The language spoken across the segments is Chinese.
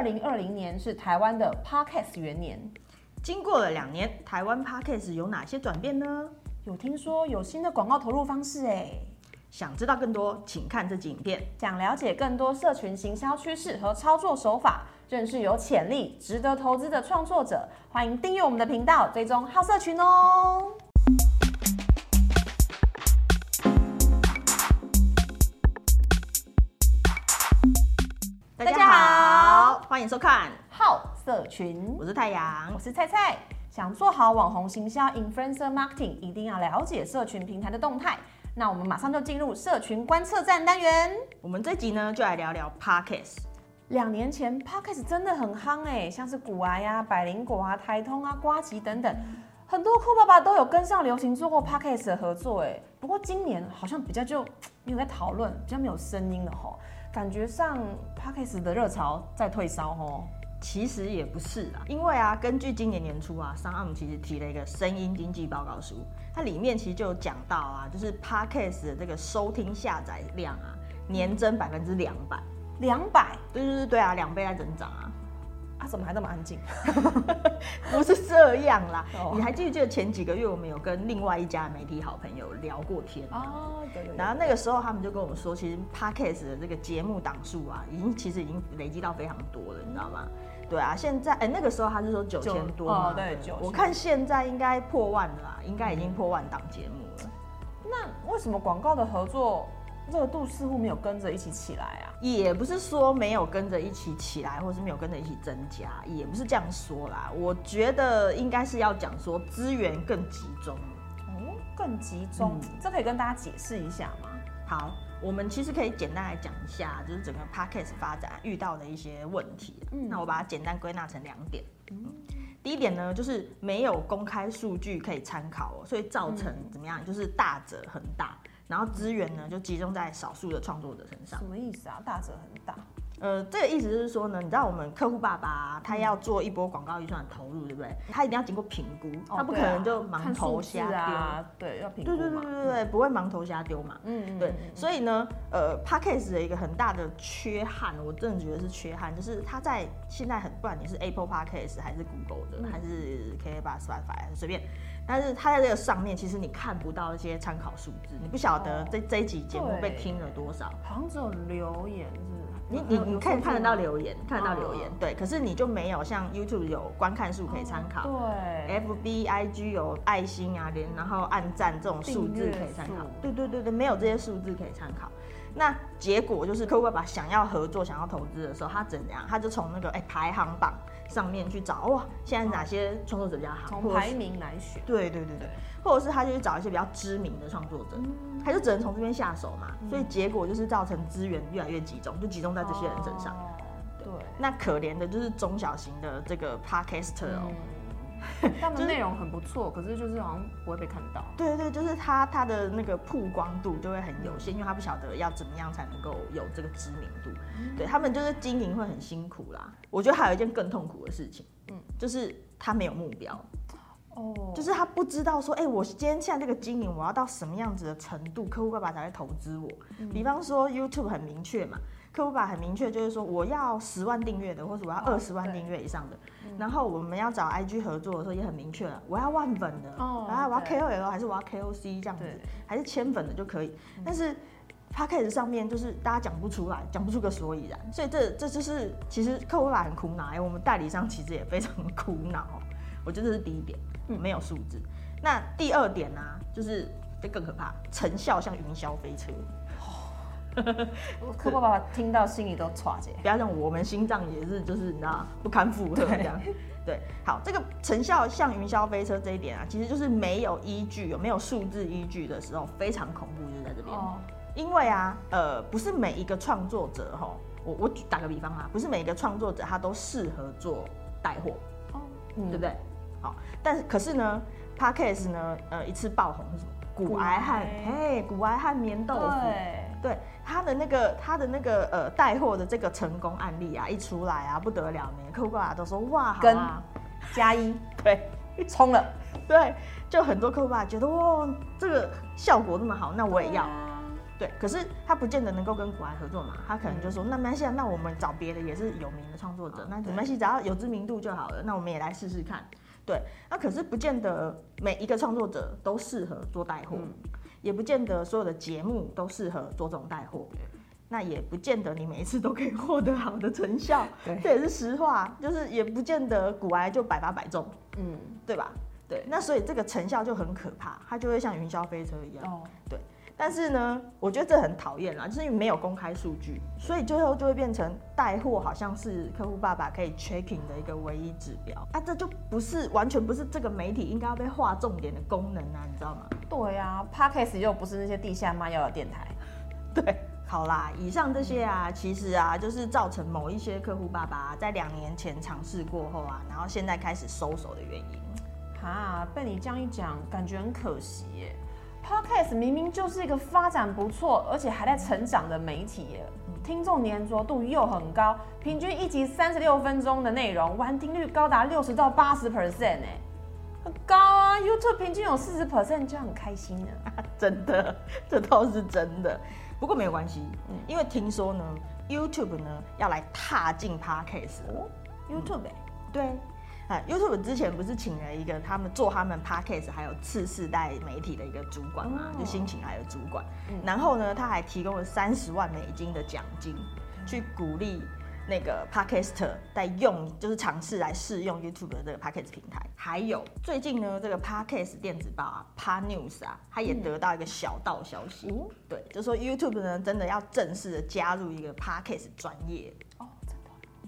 二零二零年是台湾的 Podcast 元年。经过了两年，台湾 Podcast 有哪些转变呢？有听说有新的广告投入方式哎，想知道更多，请看这集影片。想了解更多社群行销趋势和操作手法，认识有潜力、值得投资的创作者，欢迎订阅我们的频道，追踪好社群哦。欢迎收看好社群，我是太阳我。是菜菜。想做好网红行销 （influencer marketing），一定要了解社群平台的动态。那我们马上就进入社群观测站单元。我们这集呢，就来聊聊 Podcast。两年前 Podcast 真的很夯哎，像是古癌呀、百灵果啊、台通啊、瓜吉等等，很多酷爸爸都有跟上流行做过 Podcast 的合作哎。不过今年好像比较就没有在讨论，比较没有声音了吼。感觉上 Podcast 的热潮在退烧吼。其实也不是啊，因为啊，根据今年年初啊，商岸其实提了一个声音经济报告书，它里面其实就有讲到啊，就是 Podcast 的这个收听下载量啊，年增百分之两百。两百对对对对啊，两倍在增长啊，啊，怎么还那么安静？不是这样啦。哦你还记不记得前几个月我们有跟另外一家媒体好朋友聊过天？哦，对对然后那个时候他们就跟我们说，其实 podcast 的这个节目档数啊，已经其实已经累积到非常多了，你知道吗？对啊，现在哎、那个时候他是说九千多嘛，哦对9000我看现在应该破万了啦，应该已经破万档节目了。那为什么广告的合作热度似乎没有跟着一起起来啊？也不是说没有跟着一起起来，或是没有跟着一起增加，也不是这样说啦。我觉得应该是要讲说资源更集中。哦，更集中，嗯这可以跟大家解释一下吗？好，我们其实可以简单来讲一下，就是整个 podcast 发展遇到的一些问题。嗯那我把它简单归纳成两点。第一点呢，就是没有公开数据可以参考哦，所以造成嗯怎么样，就是大者很大，然后资源呢就集中在少数的创作者身上什。么意思啊？大者很大，呃，这个意思就是说呢，你知道我们客户爸爸、他要做一波广告预算的投入，对不对？他一定要经过评估，他不可能就盲投瞎丢。啊，对，要评估对对对不会盲投瞎丢嘛。嗯嗯，对所以呢，呃 p a c k a g e 的一个很大的缺憾，我真的觉得是缺憾，就是他在现在很，不管你是 Apple p a c k a g e 还是 Google 的，嗯还是 k 8 Spotify 随便，但是它在这个上面，其实你看不到一些参考数字，你不晓得哦这这一集节目被听了多少。好像只有留言是。你你你可以看得到留留言，看得到留言，对，可是你就没有像 YouTube 有观看数可以参考。对，FB、IG 有爱心啊，连然后按赞这种数字可以参考。对对对对，没有这些数字可以参考。那结果就是客户爸爸想要合作、想要投资的时候，他怎样？他就从那个哎、排行榜上面去找哇，现在哪些创作者比较好？从排名来选。对对对对，或者是他就去找一些比较知名的创作者，他就只能从这边下手嘛。所以结果就是造成资源越来越集中，就集中在这些人身上。哦对，那可怜的就是中小型的这个 podcaster 哦。嗯，他们内容很不错，可是就是好像不会被看到。对对，就是他他的那个曝光度就会很有限，因为他不晓得要怎么样才能够有这个知名度。对他们就是经营会很辛苦啦。我觉得还有一件更痛苦的事情，嗯，就是他没有目标，哦，就是他不知道说，哎、我今天现在这个经营，我要到什么样子的程度，客户爸爸才会投资我。比方说 YouTube 很明确嘛，客户爸爸很明确就是说，我要十万订阅的，或者我要哦二十万对订阅以上的。然后我们要找 IG 合作的时候也很明确了，我要万粉的，哦啊，我要 KOL 还是我要 KOC 这样子对，还是千粉的就可以。但是 p a c k a g e 上面就是大家讲不出来，讲不出个所以然，所以这这就是其实客户爸爸很苦恼，哎，我们代理商其实也非常苦恼哦。我觉得这是第一点，嗯没有数字。那第二点呢、就是这更可怕，成效像云霄飞车。柯爸爸听到心里都歘姐。不要让我们心脏也是就是你知道不堪负荷这样。对，好，这个成效像云霄飞车这一点啊，其实就是没有依据，有没有数字依据的时候非常恐怖，就是在这边。哦，因为啊，呃，不是每一个创作者哈，我我打个比方啊，不是每一个创作者他都适合做带货，哦，对不对？好，但是可是呢，Podcast 呢，呃，一次爆红是什么？骨癌和骨癌嘿，骨癌和棉豆腐。对，他的那个他的那个呃带货的这个成功案例啊，一出来啊不得了，每个客户啊都说哇好跟啊，加一对冲了，对，就很多客户啊觉得哇这个效果那么好，那我也要。对，可是他不见得能够跟古埃合作嘛，他可能就说，那没关系啊，那我们找别的也是有名的创作者，那没关系，只要有知名度就好了，那我们也来试试看。对，那可是不见得每一个创作者都适合做带货，也不见得所有的节目都适合做这种带货。那也不见得你每一次都可以获得好的成效，这也是实话，就是也不见得骨癌就百发百中，嗯，对吧？对，那所以这个成效就很可怕，它就会像云霄飞车一样，哦，对。但是呢，我觉得这很讨厌啦，就是因为没有公开数据，所以最后就会变成带货好像是客户爸爸可以 checking 的一个唯一指标，啊，这就不是完全不是这个媒体应该要被划重点的功能啊，你知道吗？对啊，Podcast 又不是那些地下卖药的电台，对。好啦，以上这些啊，其实啊，就是造成某一些客户爸爸在两年前尝试过后啊，然后现在开始收手的原因。哈，被你这样一讲，感觉很可惜耶。Podcast 明明就是一个发展不错，而且还在成长的媒体耶，听众粘着度又很高，平均一集三十六分钟的内容，完听率高达六十到八十 percent 哎，很高啊。YouTube 平均有四十 percent 就很开心了，真的，这倒是真的。不过没有关系，嗯，因为听说呢，YouTube 呢要来踏进 Podcast 哦，YouTube 对，啊，YouTube 之前不是请了一个他们做他们 Podcast 还有次世代媒体的一个主管嘛，就新请来的主管，然后呢，他还提供了三十万美金的奖金，去鼓励。那个 Podcaster 在用，就是尝试来试用 YouTube 的这个 Podcast 平台。还有最近呢，这个 Podcast 电子报啊，Pod News 啊，他也得到一个小道消息，对，就说 YouTube 呢真的要正式的加入一个 Podcast 专业。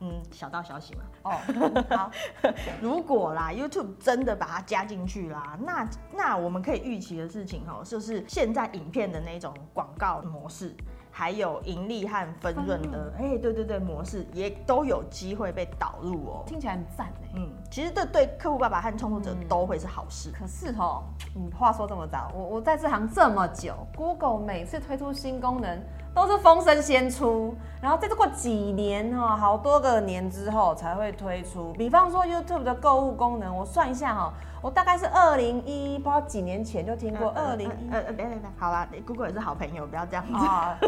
嗯，小道消息嘛。哦，好。如果啦，YouTube 真的把它加进去啦，那那我们可以预期的事情哦，就是现在影片的那种广告模式。还有盈利和分润的，哎，对对对，模式也都有机会被导入哦，听起来很赞哎。嗯，其实这对客户爸爸和创作者都会是好事。可是哦，嗯，话说这么早，我我在这行这么久，Google 每次推出新功能都是风声先出，然后再过几年哈，好多个年之后才会推出。比方说 YouTube 的购物功能，我算一下哈。我大概是二零一，不知道几年前就听过二零一。呃呃，别别别，好啦，Google 也是好朋友，不要这样子。啊，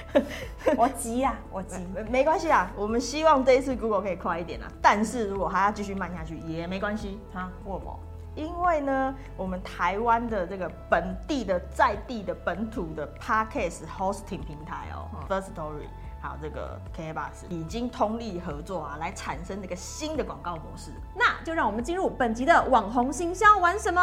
我急呀，我急。没关系啊，我们希望这一次 Google 可以快一点啊。但是如果还要继续慢下去也没关系。哈，为什么？因为呢，我们台湾的这个本地的在地的本土的 Podcast Hosting 平台哦，First Story。好，这个 K Bus 已经通力合作啊，来产生这个新的广告模式。那就让我们进入本集的网红行销玩什么？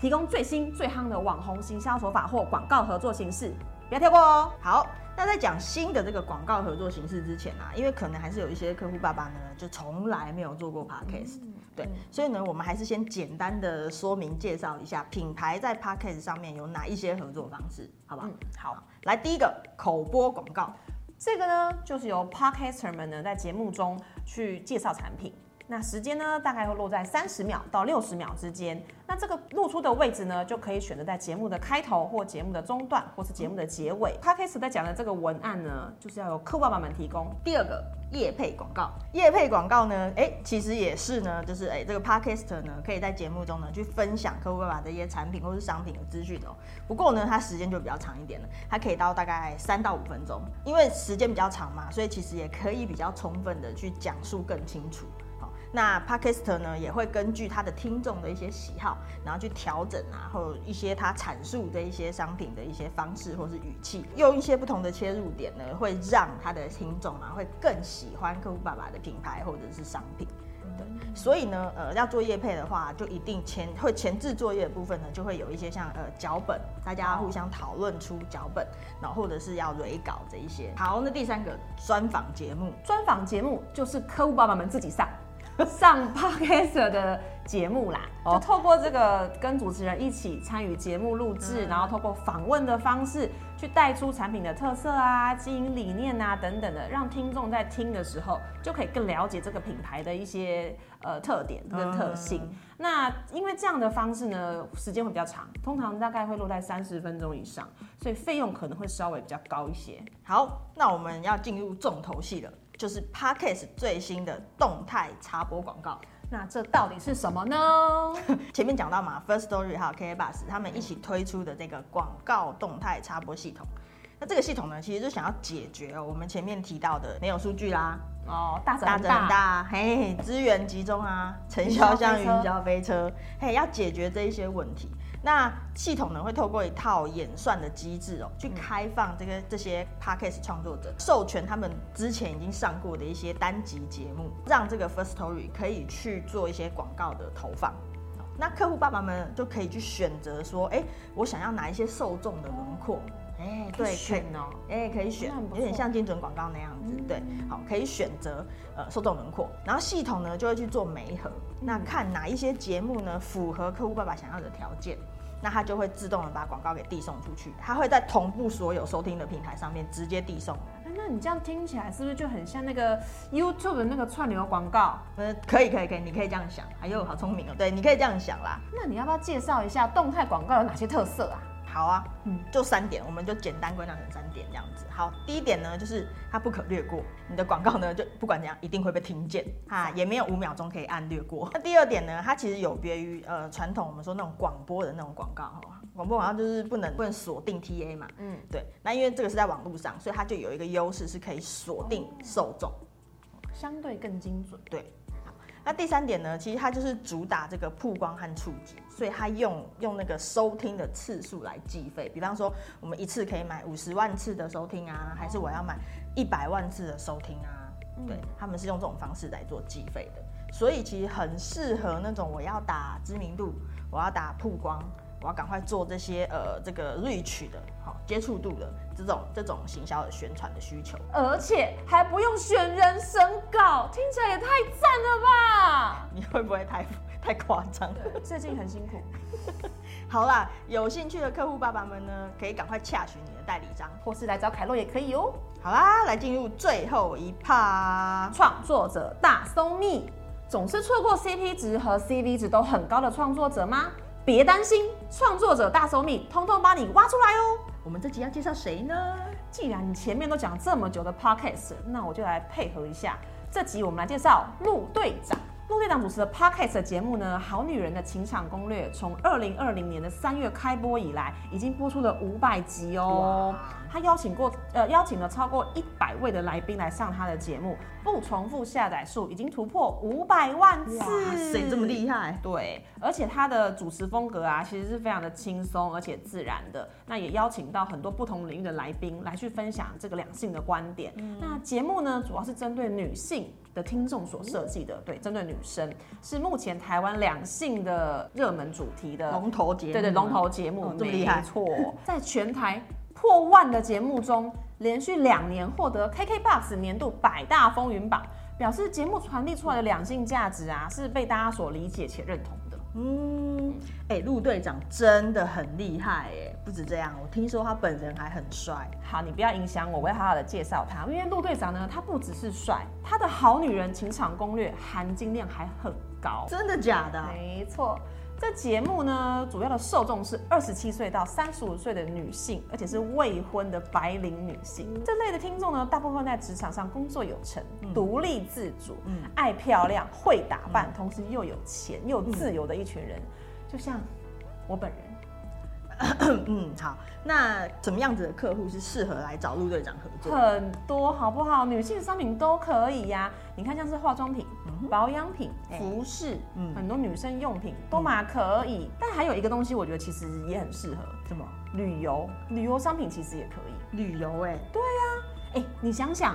提供最新最夯的网红行销手法或广告合作形式，不要跳过哦。好，那在讲新的这个广告合作形式之前啊，因为可能还是有一些客户爸爸呢，就从来没有做过 Podcast，对，所以呢，我们还是先简单的说明介绍一下品牌在 Podcast 上面有哪一些合作方式，好吧？好，来第一个口播广告。这个呢，就是由 podcaster 们呢在节目中去介绍产品。那时间呢，大概会落在三十秒到六十秒之间。那这个露出的位置呢，就可以选择在节目的开头或节目的中段，或是节目的结尾。Podcast 在讲的这个文案呢，就是要由客爸爸们提供。第二个，业配广告。业配广告呢，哎，其实也是呢，就是哎，这个 Podcast 呢，可以在节目中呢去分享客户爸爸的一些产品或是商品的资讯哦。不过呢，它时间就比较长一点了，它可以到大概三到五分钟，因为时间比较长嘛，所以其实也可以比较充分的去讲述更清楚。那 Podcaster 呢也会根据他的听众的一些喜好，然后去调整啊，或一些他阐述的一些商品的一些方式或是语气，用一些不同的切入点呢，会让他的听众啊会更喜欢客户爸爸的品牌或者是商品。对，所以呢，呃，要做业配的话，就一定前会前置作业的部分呢，就会有一些像呃脚本，大家互相讨论出脚本，然后或者是要蕊稿这一些。好，那第三个专访节目，专访节目就是客户爸爸们自己上。上 podcast 的节目啦，就透过这个跟主持人一起参与节目录制，然后透过访问的方式去带出产品的特色啊、经营理念啊等等的，让听众在听的时候就可以更了解这个品牌的一些呃特点跟特性。那因为这样的方式呢，时间会比较长，通常大概会落在三十分钟以上，所以费用可能会稍微比较高一些。好，那我们要进入重头戏了。就是 Podcast 最新的动态插播广告。那这到底是什么呢？前面讲到嘛，First Story 还有 KK Bus 他们一起推出的这个广告动态插播系统。那这个系统呢，其实就想要解决哦我们前面提到的没有数据啦，哦，大大很大，嘿，资源集中啊，成效像云霄飞车，嘿，要解决这一些问题。那系统呢会透过一套演算的机制哦，去开放这个这些 podcast 创作者授权他们之前已经上过的一些单集节目，让这个 First Story 可以去做一些广告的投放。那客户爸爸们就可以去选择说，哎，我想要哪一些受众的轮廓？哎，对，选哦，哎，可以选，有点像精准广告那样子，对，好，可以选择呃受众轮廓，然后系统呢就会去做媒合，那看哪一些节目呢符合客户爸爸想要的条件。那它就会自动的把广告给递送出去，它会在同步所有收听的平台上面直接递送。哎，那你这样听起来是不是就很像那个 YouTube 的那个串流广告？呃，可以可以可以，你可以这样想。哎呦，好聪明哦！对，你可以这样想啦。那你要不要介绍一下动态广告有哪些特色啊？好啊，嗯，就三点，我们就简单归纳成三点这样子。好，第一点呢，就是它不可略过，你的广告呢，就不管怎样，一定会被听见啊，也没有五秒钟可以按略过。那第二点呢，它其实有别于呃传统我们说那种广播的那种广告哈，广播广告就是不能不能锁定 TA 嘛，嗯，对。那因为这个是在网络上，所以它就有一个优势是可以锁定受众，相对更精准，对。那第三点呢，其实它就是主打这个曝光和触及，所以它用用那个收听的次数来计费。比方说，我们一次可以买五十万次的收听啊，还是我要买一百万次的收听啊？对，他们是用这种方式来做计费的，所以其实很适合那种我要打知名度，我要打曝光。我要赶快做这些呃，这个 reach 的好接触度的这种这种行销的宣传的需求，而且还不用选人审稿，听起来也太赞了吧？你会不会太太夸张了？最近很辛苦。好啦，有兴趣的客户爸爸们呢，可以赶快洽询你的代理商，或是来找凯洛也可以哦。好啦，来进入最后一趴，创作者大搜密，总是错过 CP 值和 CV 值都很高的创作者吗？别担心，创作者大搜密，通通帮你挖出来哦。我们这集要介绍谁呢？既然你前面都讲这么久的 podcast，那我就来配合一下。这集我们来介绍陆队长。陆队长主持的 podcast 节目呢，《好女人的情场攻略》，从二零二零年的三月开播以来，已经播出了五百集哦。他邀请过呃邀请了超过一百位的来宾来上他的节目，不重复下载数已经突破五百万次，谁这么厉害？对，而且他的主持风格啊，其实是非常的轻松而且自然的。那也邀请到很多不同领域的来宾来去分享这个两性的观点。那节目呢，主要是针对女性的听众所设计的，对，针对女生是目前台湾两性的热门主题的龙头节目，对对，龙头节目，这么厉害，错，在全台。破万的节目中，连续两年获得 KKBOX 年度百大风云榜，表示节目传递出来的两性价值啊，是被大家所理解且认同的。嗯，哎，陆队长真的很厉害哎！不止这样，我听说他本人还很帅。好，你不要影响我，我会好好的介绍他。因为陆队长呢，他不只是帅，他的好女人情场攻略含金量还很高。真的假的？没错。这节目呢，主要的受众是二十七岁到三十五岁的女性，而且是未婚的白领女性。这类的听众呢，大部分在职场上工作有成，独立自主，爱漂亮，会打扮，同时又有钱又自由的一群人，就像我本人。嗯，好，那什么样子的客户是适合来找陆队长合作？很多，好不好？女性商品都可以呀。你看，像是化妆品、保养品、服饰，嗯，很多女生用品都嘛可以。但还有一个东西，我觉得其实也很适合，什么？旅游，旅游商品其实也可以。旅游，哎，对呀，哎，你想想，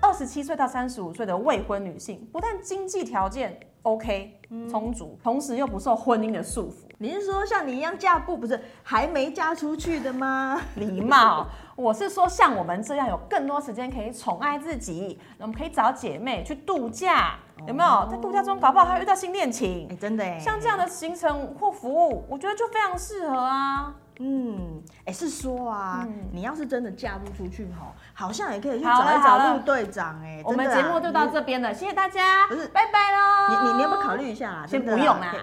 二十七岁到三十五岁的未婚女性，不但经济条件 OK 充足，同时又不受婚姻的束缚。你是说像你一样嫁不不是还没嫁出去的吗？礼貌，我是说像我们这样有更多时间可以宠爱自己，我们可以找姐妹去度假，有没有？在度假中搞不好还遇到新恋情？哎，真的哎，像这样的行程或服务，我觉得就非常适合啊。嗯，哎，是说啊，你要是真的嫁不出去吼，好像也可以去找一找陆队长哎。我们节目就到这边了，谢谢大家，不是，拜拜喽。你你你要不要考虑一下啦？先不用啦。